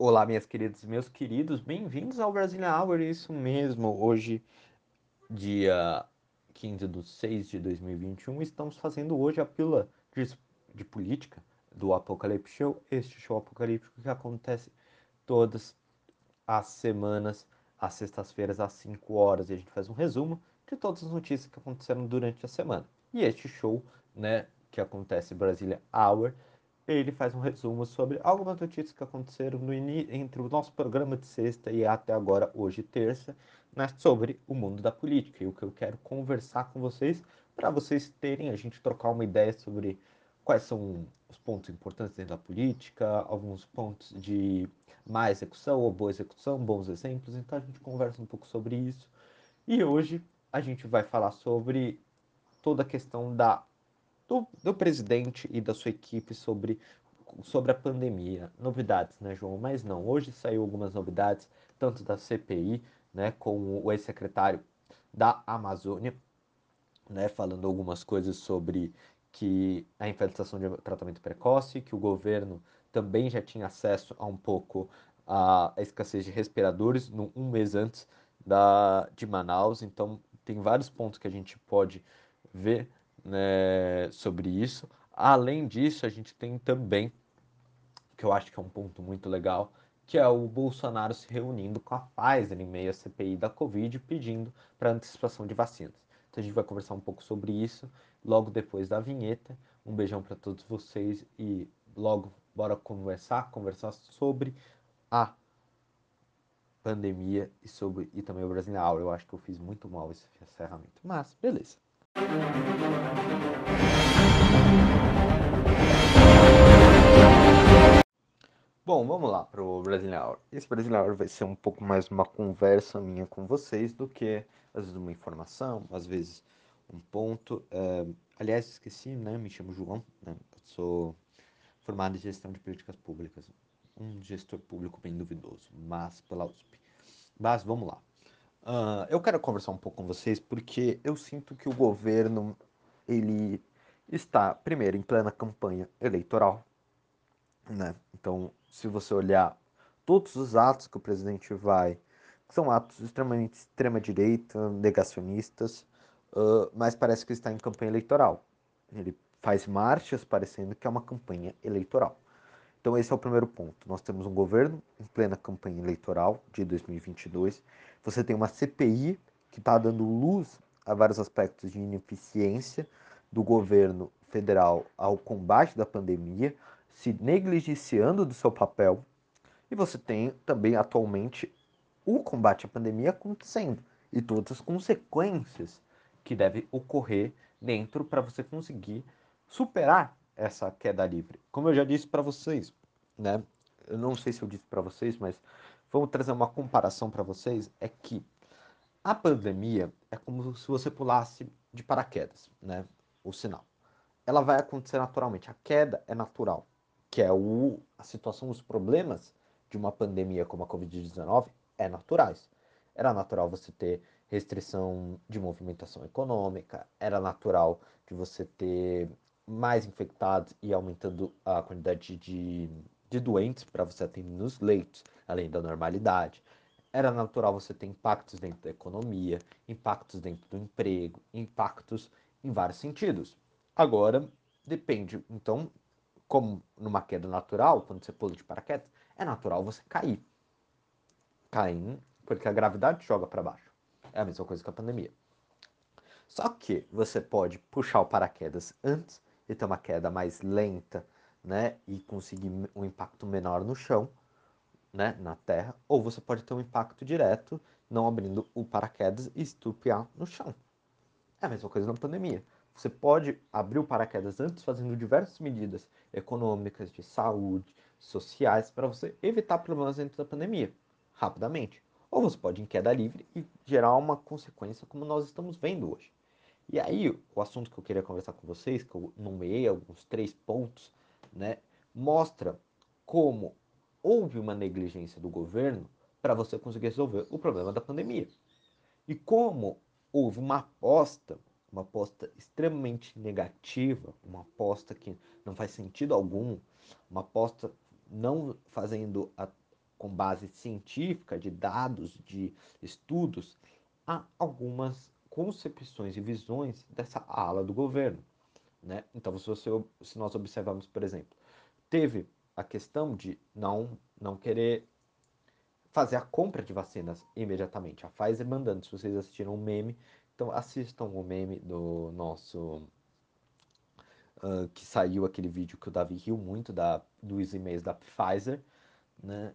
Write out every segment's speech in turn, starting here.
Olá, minhas queridas e meus queridos, bem-vindos ao Brasília Hour, isso mesmo. Hoje, dia 15 de 6 de 2021, estamos fazendo hoje a pílula de, de política do Apocalipse Show, este show apocalíptico que acontece todas as semanas, às sextas-feiras, às 5 horas, e a gente faz um resumo de todas as notícias que aconteceram durante a semana. E este show, né, que acontece Brasília Hour, ele faz um resumo sobre algumas notícias que aconteceram no entre o nosso programa de sexta e até agora, hoje, terça, né, sobre o mundo da política. E o que eu quero conversar com vocês, para vocês terem, a gente trocar uma ideia sobre quais são os pontos importantes dentro da política, alguns pontos de má execução ou boa execução, bons exemplos. Então a gente conversa um pouco sobre isso. E hoje a gente vai falar sobre toda a questão da do, do presidente e da sua equipe sobre, sobre a pandemia. Novidades, né, João? Mas não, hoje saiu algumas novidades, tanto da CPI, né, com o ex-secretário da Amazônia, né, falando algumas coisas sobre que a infestação de tratamento precoce, que o governo também já tinha acesso a um pouco a, a escassez de respiradores no, um mês antes da, de Manaus. Então, tem vários pontos que a gente pode ver né, sobre isso. Além disso, a gente tem também, que eu acho que é um ponto muito legal, que é o Bolsonaro se reunindo com a Pfizer em meio à CPI da Covid, pedindo para antecipação de vacinas. Então a gente vai conversar um pouco sobre isso logo depois da vinheta. Um beijão para todos vocês e logo bora conversar, conversar sobre a pandemia e sobre e também o Brasil Eu acho que eu fiz muito mal esse encerramento, mas beleza. Bom, vamos lá para o Brazilian Hour. Esse Brazilian Hour vai ser um pouco mais uma conversa minha com vocês do que, às vezes, uma informação, às vezes, um ponto. É, aliás, esqueci, né? Me chamo João, né? Sou formado em gestão de políticas públicas. Um gestor público bem duvidoso, mas pela USP. Mas vamos lá. Uh, eu quero conversar um pouco com vocês porque eu sinto que o governo ele está primeiro em plena campanha eleitoral, né? Então, se você olhar todos os atos que o presidente vai, são atos extremamente extrema direita, negacionistas, uh, mas parece que está em campanha eleitoral. Ele faz marchas parecendo que é uma campanha eleitoral. Então esse é o primeiro ponto. Nós temos um governo em plena campanha eleitoral de 2022. Você tem uma CPI que está dando luz a vários aspectos de ineficiência do governo federal ao combate da pandemia, se negligenciando do seu papel. E você tem também atualmente o combate à pandemia acontecendo e todas as consequências que devem ocorrer dentro para você conseguir superar essa queda livre. Como eu já disse para vocês, né? Eu não sei se eu disse para vocês, mas vamos trazer uma comparação para vocês, é que a pandemia é como se você pulasse de paraquedas, né? O sinal. Ela vai acontecer naturalmente. A queda é natural, que é o, a situação, os problemas de uma pandemia como a Covid-19 é naturais. Era natural você ter restrição de movimentação econômica, era natural de você ter mais infectados e aumentando a quantidade de, de doentes para você atender nos leitos, além da normalidade. Era natural você ter impactos dentro da economia, impactos dentro do emprego, impactos em vários sentidos. Agora, depende. Então, como numa queda natural, quando você pula de paraquedas, é natural você cair. Cair porque a gravidade joga para baixo. É a mesma coisa que a pandemia. Só que você pode puxar o paraquedas antes e ter uma queda mais lenta, né, e conseguir um impacto menor no chão, né, na terra, ou você pode ter um impacto direto, não abrindo o paraquedas e estupiar no chão. É a mesma coisa na pandemia. Você pode abrir o paraquedas antes fazendo diversas medidas econômicas, de saúde, sociais, para você evitar problemas dentro da pandemia, rapidamente. Ou você pode ir em queda livre e gerar uma consequência como nós estamos vendo hoje. E aí, o assunto que eu queria conversar com vocês, que eu nomeei alguns três pontos, né, mostra como houve uma negligência do governo para você conseguir resolver o problema da pandemia. E como houve uma aposta, uma aposta extremamente negativa, uma aposta que não faz sentido algum, uma aposta não fazendo a, com base científica, de dados, de estudos, há algumas concepções e visões dessa ala do governo. Né? Então, se, você, se nós observarmos, por exemplo, teve a questão de não, não querer fazer a compra de vacinas imediatamente. A Pfizer mandando, se vocês assistiram o meme, então assistam o meme do nosso. Uh, que saiu aquele vídeo que o Davi riu muito da, dos e-mails da Pfizer, né?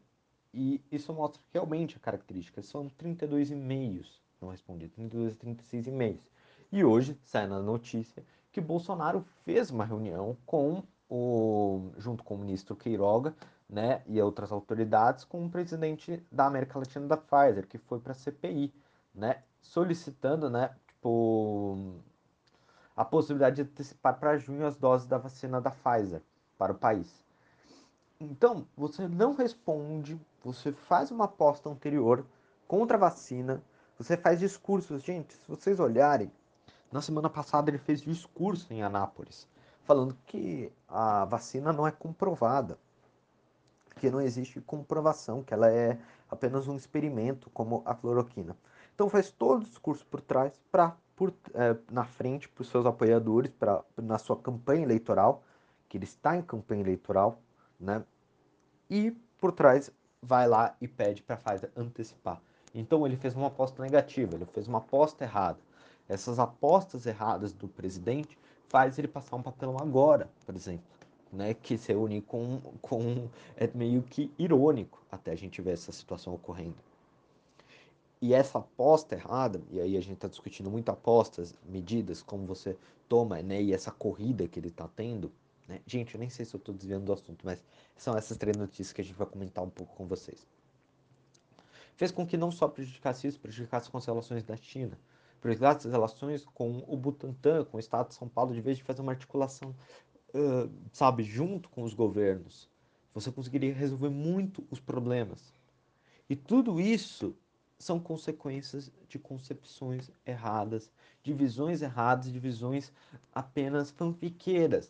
E isso mostra realmente a característica. São 32 e-mails não respondidos, 32 a 36 e-mails. E hoje sai na notícia que Bolsonaro fez uma reunião com o, junto com o ministro Queiroga, né, e outras autoridades, com o presidente da América Latina da Pfizer, que foi para a CPI, né, solicitando, né, tipo, a possibilidade de antecipar para junho as doses da vacina da Pfizer para o país. Então, você não responde, você faz uma aposta anterior contra a vacina, você faz discursos. Gente, se vocês olharem, na semana passada ele fez discurso em Anápolis, falando que a vacina não é comprovada, que não existe comprovação, que ela é apenas um experimento, como a cloroquina. Então faz todo o discurso por trás, para é, na frente para os seus apoiadores, pra, na sua campanha eleitoral, que ele está em campanha eleitoral, né? E por trás vai lá e pede para Pfizer antecipar. Então ele fez uma aposta negativa, ele fez uma aposta errada. Essas apostas erradas do presidente faz ele passar um papelão agora, por exemplo, né, que se une com, com é meio que irônico até a gente ver essa situação ocorrendo. E essa aposta errada, e aí a gente está discutindo muito apostas, medidas, como você toma, né, e essa corrida que ele está tendo, né? Gente, eu nem sei se eu estou desviando do assunto, mas são essas três notícias que a gente vai comentar um pouco com vocês. Fez com que não só prejudicasse isso, prejudicasse as relações da China, prejudicasse as relações com o Butantan, com o Estado de São Paulo, de vez de fazer uma articulação, uh, sabe, junto com os governos. Você conseguiria resolver muito os problemas. E tudo isso são consequências de concepções erradas, de visões erradas, de visões apenas fanfiqueiras.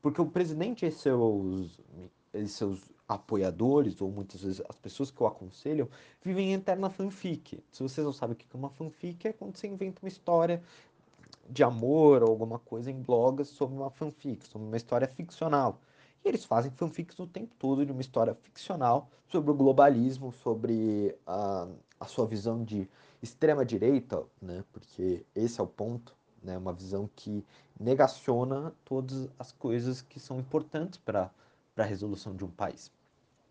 Porque o presidente e seus, e seus apoiadores, ou muitas vezes as pessoas que o aconselham, vivem em eterna fanfic. Se vocês não sabem o que é uma fanfic, é quando você inventa uma história de amor ou alguma coisa em blogs sobre uma fanfic, sobre uma história ficcional. E eles fazem fanfics o tempo todo de uma história ficcional sobre o globalismo, sobre a, a sua visão de extrema direita, né? Porque esse é o ponto né? Uma visão que negaciona todas as coisas que são importantes para a resolução de um país,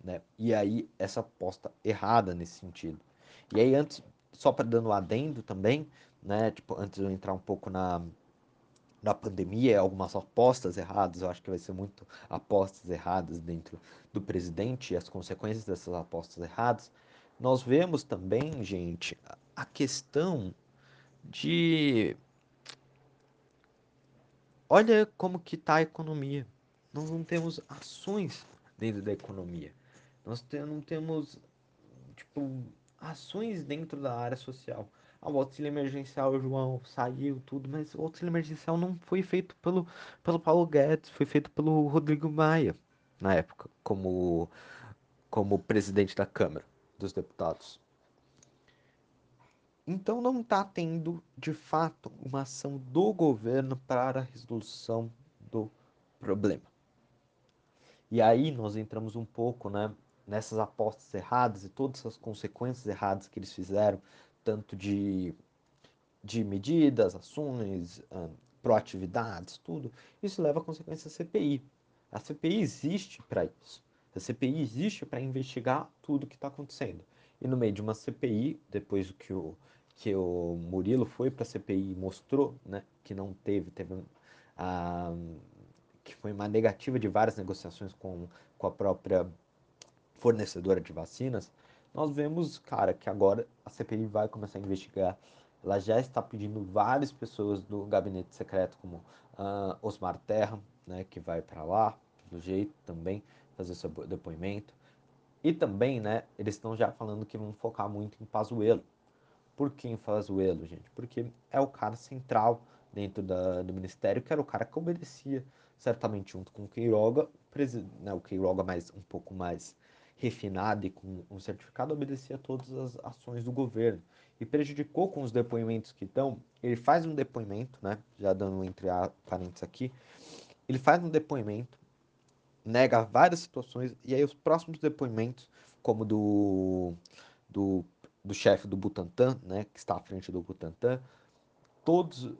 né? E aí essa aposta errada nesse sentido. E aí antes, só para dando um adendo também, né? Tipo, antes de eu entrar um pouco na na pandemia, algumas apostas erradas, eu acho que vai ser muito apostas erradas dentro do presidente e as consequências dessas apostas erradas. Nós vemos também, gente, a questão de Olha como que está a economia. Nós não temos ações dentro da economia. Nós não temos, tipo, ações dentro da área social. Ah, o auxílio emergencial, João, saiu tudo, mas o auxílio emergencial não foi feito pelo, pelo Paulo Guedes, foi feito pelo Rodrigo Maia, na época, como, como presidente da Câmara dos Deputados. Então não está tendo, de fato, uma ação do governo para a resolução do problema. E aí nós entramos um pouco né, nessas apostas erradas e todas as consequências erradas que eles fizeram, tanto de, de medidas, ações, proatividades, tudo. Isso leva a consequência da CPI. A CPI existe para isso. A CPI existe para investigar tudo o que está acontecendo. E no meio de uma CPI, depois que o que o Murilo foi para a CPI e mostrou né, que não teve, teve a, que foi uma negativa de várias negociações com, com a própria fornecedora de vacinas, nós vemos, cara, que agora a CPI vai começar a investigar. Ela já está pedindo várias pessoas do gabinete secreto, como uh, Osmar Terra, né, que vai para lá, do jeito também, fazer seu depoimento. E também, né, eles estão já falando que vão focar muito em Pazuello, por quem faz o elo, gente? Porque é o cara central dentro da, do ministério, que era o cara que obedecia, certamente junto com o Queiroga, o, né, o Queiroga mais, um pouco mais refinada e com um certificado obedecia a todas as ações do governo e prejudicou com os depoimentos que dão. Ele faz um depoimento, né? Já dando entre parênteses aqui, ele faz um depoimento, nega várias situações e aí os próximos depoimentos, como do do, do chefe do Butantan, né? Que está à frente do Butantan, todos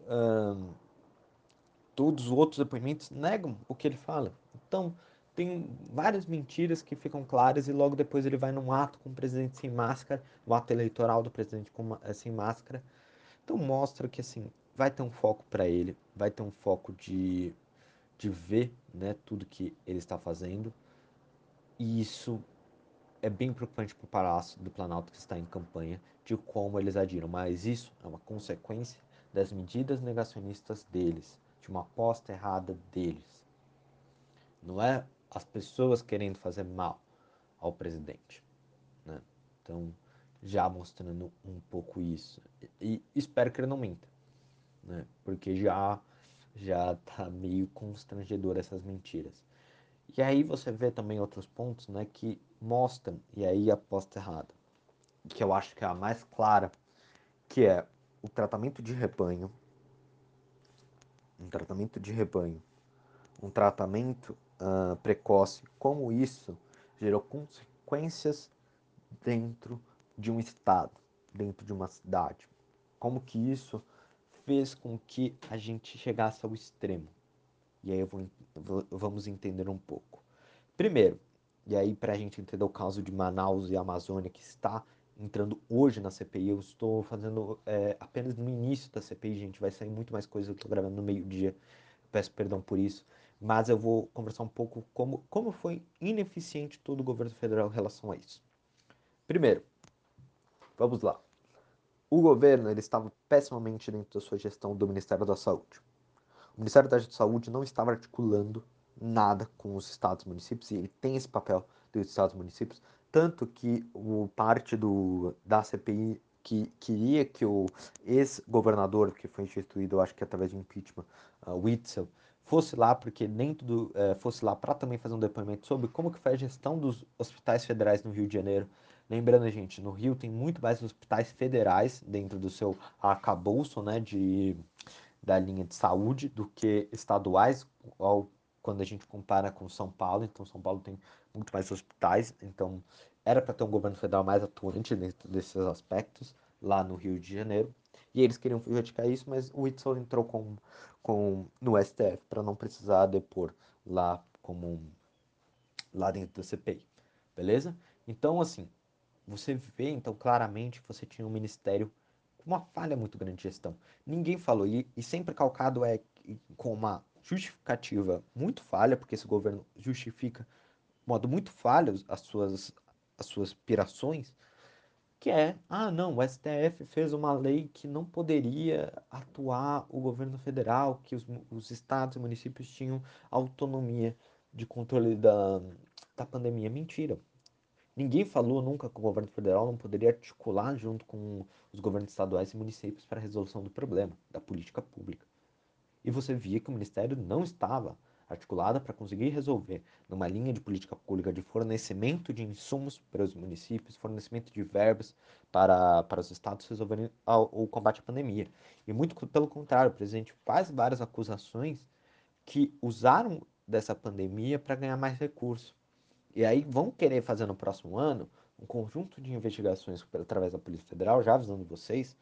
todos os outros depoimentos negam o que ele fala. Então tem várias mentiras que ficam claras e logo depois ele vai num ato com o presidente sem máscara, o ato eleitoral do presidente com, eh, sem máscara. Então mostra que assim, vai ter um foco para ele, vai ter um foco de, de ver né, tudo que ele está fazendo. E isso é bem preocupante para o Palácio do Planalto que está em campanha de como eles agiram. Mas isso é uma consequência das medidas negacionistas deles, de uma aposta errada deles. Não é as pessoas querendo fazer mal ao presidente. Né? Então, já mostrando um pouco isso. E, espero que ele não minta, né? porque já já tá meio constrangedor essas mentiras. E aí você vê também outros pontos né, que mostram, e aí a aposta errada, que eu acho que é a mais clara, que é o tratamento de rebanho, um tratamento de rebanho, um tratamento uh, precoce, como isso gerou consequências dentro de um estado, dentro de uma cidade. Como que isso fez com que a gente chegasse ao extremo. E aí vou, vamos entender um pouco. Primeiro, e aí para a gente entender o caso de Manaus e Amazônia que está entrando hoje na CPI, eu estou fazendo é, apenas no início da CPI, gente, vai sair muito mais coisa, eu estou gravando no meio-dia, peço perdão por isso mas eu vou conversar um pouco como, como foi ineficiente todo o governo federal em relação a isso. Primeiro, vamos lá. O governo ele estava pessimamente dentro da sua gestão do Ministério da Saúde. O Ministério da Saúde não estava articulando nada com os estados e municípios, e ele tem esse papel dos estados e municípios, tanto que o parte do, da CPI que queria que o ex-governador, que foi instituído, eu acho que através de impeachment, uh, Witzel, fosse lá, porque dentro do, é, fosse lá para também fazer um depoimento sobre como que foi a gestão dos hospitais federais no Rio de Janeiro. Lembrando, gente, no Rio tem muito mais hospitais federais dentro do seu arcabouço, né, de, da linha de saúde do que estaduais, ao, quando a gente compara com São Paulo. Então, São Paulo tem muito mais hospitais, então era para ter um governo federal mais atuante dentro desses aspectos lá no Rio de Janeiro. E eles queriam criticar isso, mas o Whitson entrou com, com, no STF para não precisar depor lá como lá dentro da CPI, beleza? Então, assim, você vê então claramente que você tinha um ministério com uma falha muito grande de gestão. Ninguém falou, e, e sempre calcado é com uma justificativa muito falha, porque esse governo justifica de modo muito falho as suas, as suas pirações, que é, ah, não, o STF fez uma lei que não poderia atuar o governo federal, que os, os estados e municípios tinham autonomia de controle da, da pandemia. Mentira. Ninguém falou nunca que o governo federal não poderia articular junto com os governos estaduais e municípios para a resolução do problema, da política pública. E você via que o ministério não estava articulada para conseguir resolver numa linha de política pública de fornecimento de insumos para os municípios, fornecimento de verbas para, para os estados resolverem o combate à pandemia. E muito pelo contrário, o presidente faz várias acusações que usaram dessa pandemia para ganhar mais recursos. E aí vão querer fazer no próximo ano um conjunto de investigações através da Polícia Federal, já avisando vocês,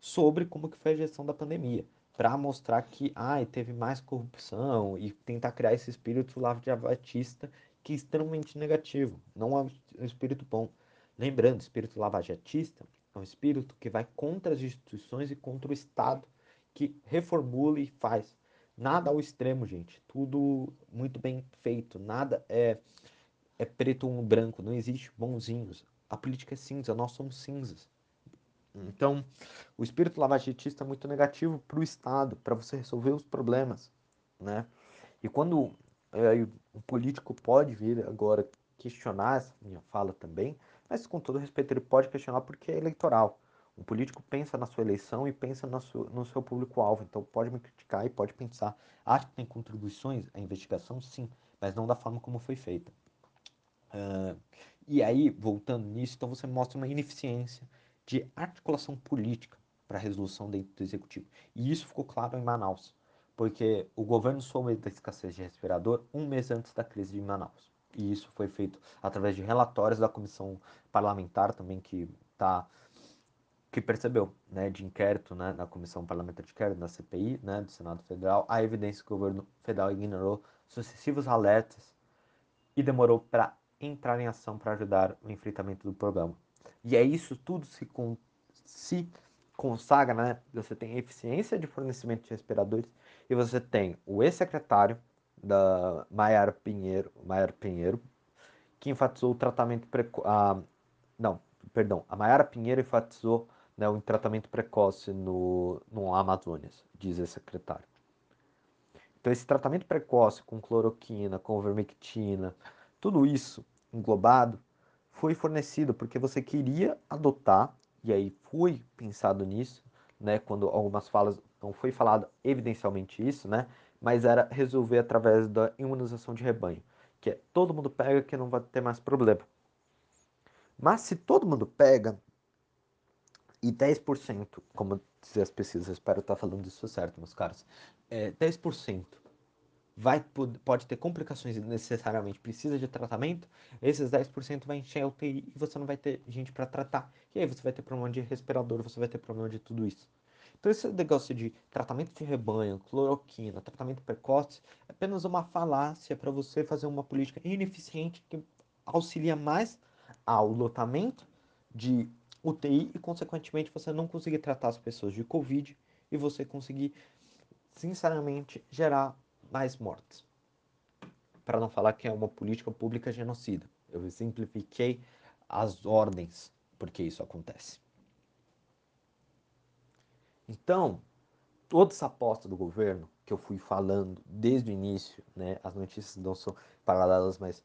sobre como que foi a gestão da pandemia para mostrar que ai, teve mais corrupção e tentar criar esse espírito lavajatista que é extremamente negativo, não é um espírito bom. Lembrando, espírito lavajatista é um espírito que vai contra as instituições e contra o Estado, que reformula e faz. Nada ao extremo, gente. Tudo muito bem feito. Nada é, é preto ou branco. Não existe bonzinhos. A política é cinza. Nós somos cinzas. Então, o espírito lavagentista é muito negativo para o Estado, para você resolver os problemas, né? E quando é, o político pode vir agora questionar essa minha fala também, mas com todo respeito ele pode questionar porque é eleitoral. O político pensa na sua eleição e pensa no seu, no seu público-alvo, então pode me criticar e pode pensar, acha que tem contribuições à investigação? Sim, mas não da forma como foi feita. Uh, E aí, voltando nisso, então você mostra uma ineficiência de articulação política para a resolução dentro do executivo. E isso ficou claro em Manaus, porque o governo soube da escassez de respirador um mês antes da crise de Manaus. E isso foi feito através de relatórios da comissão parlamentar também que tá que percebeu, né, de inquérito, né, na comissão parlamentar de inquérito, na CPI, né, do Senado Federal, a evidência que o governo federal ignorou sucessivos alertas e demorou para entrar em ação para ajudar no enfrentamento do problema. E é isso tudo se, con se consagra, né? Você tem eficiência de fornecimento de respiradores e você tem o ex-secretário da Maiara Pinheiro, Maiara Pinheiro, que enfatizou o tratamento precoce. Não, perdão, a Maiara Pinheiro enfatizou né, o tratamento precoce no, no Amazonas, diz esse secretário. Então, esse tratamento precoce com cloroquina, com vermectina, tudo isso englobado foi fornecido porque você queria adotar, e aí foi pensado nisso, né, quando algumas falas não foi falado evidencialmente isso, né, mas era resolver através da imunização de rebanho, que é todo mundo pega que não vai ter mais problema. Mas se todo mundo pega e 10%, como dizem as pesquisas, espero estar falando isso certo, meus caros, é, 10% vai, pode ter complicações e necessariamente precisa de tratamento, esses 10% vai encher a UTI e você não vai ter gente para tratar. E aí você vai ter problema de respirador, você vai ter problema de tudo isso. Então esse negócio de tratamento de rebanho, cloroquina, tratamento precoce, é apenas uma falácia para você fazer uma política ineficiente que auxilia mais ao lotamento de UTI e, consequentemente, você não conseguir tratar as pessoas de Covid e você conseguir, sinceramente, gerar mais mortes. Para não falar que é uma política pública genocida. Eu simplifiquei as ordens porque isso acontece. Então, toda essa aposta do governo que eu fui falando desde o início, né, as notícias não são paralelas, mas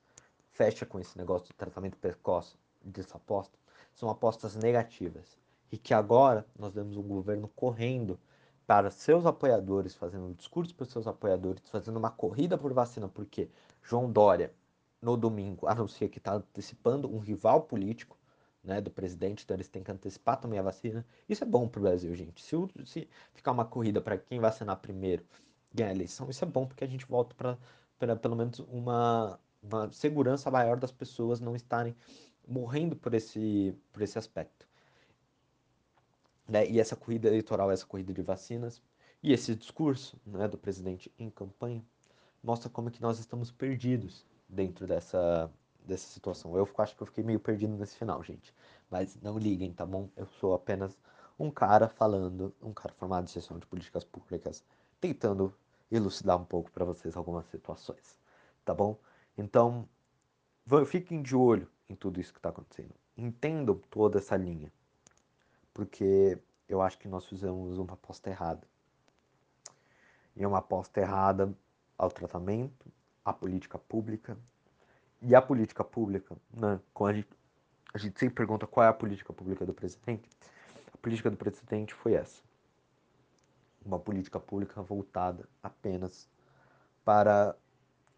fecha com esse negócio de tratamento precoce dessa aposta, são apostas negativas. E que agora nós vemos um governo correndo para seus apoiadores, fazendo um discurso para seus apoiadores, fazendo uma corrida por vacina, porque João Dória, no domingo, anuncia que está antecipando um rival político né, do presidente, então eles têm que antecipar também a vacina. Isso é bom para o Brasil, gente. Se, se ficar uma corrida para quem vacinar primeiro ganhar a eleição, isso é bom porque a gente volta para pelo menos uma, uma segurança maior das pessoas não estarem morrendo por esse, por esse aspecto. Né? E essa corrida eleitoral, essa corrida de vacinas e esse discurso né, do presidente em campanha mostra como que nós estamos perdidos dentro dessa, dessa situação. Eu acho que eu fiquei meio perdido nesse final, gente. Mas não liguem, tá bom? Eu sou apenas um cara falando, um cara formado em gestão de políticas públicas, tentando elucidar um pouco para vocês algumas situações, tá bom? Então, fiquem de olho em tudo isso que está acontecendo. Entendam toda essa linha porque eu acho que nós fizemos uma aposta errada. E uma aposta errada ao tratamento, à política pública. E a política pública, né, a gente, a gente sempre pergunta qual é a política pública do presidente, a política do presidente foi essa. Uma política pública voltada apenas para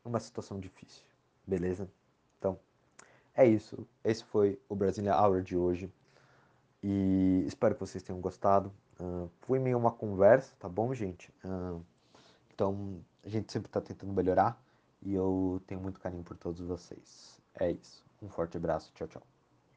uma situação difícil, beleza? Então, é isso. Esse foi o Brasília Hour de hoje. E espero que vocês tenham gostado. Uh, foi meio uma conversa, tá bom, gente? Uh, então, a gente sempre está tentando melhorar. E eu tenho muito carinho por todos vocês. É isso. Um forte abraço. Tchau, tchau.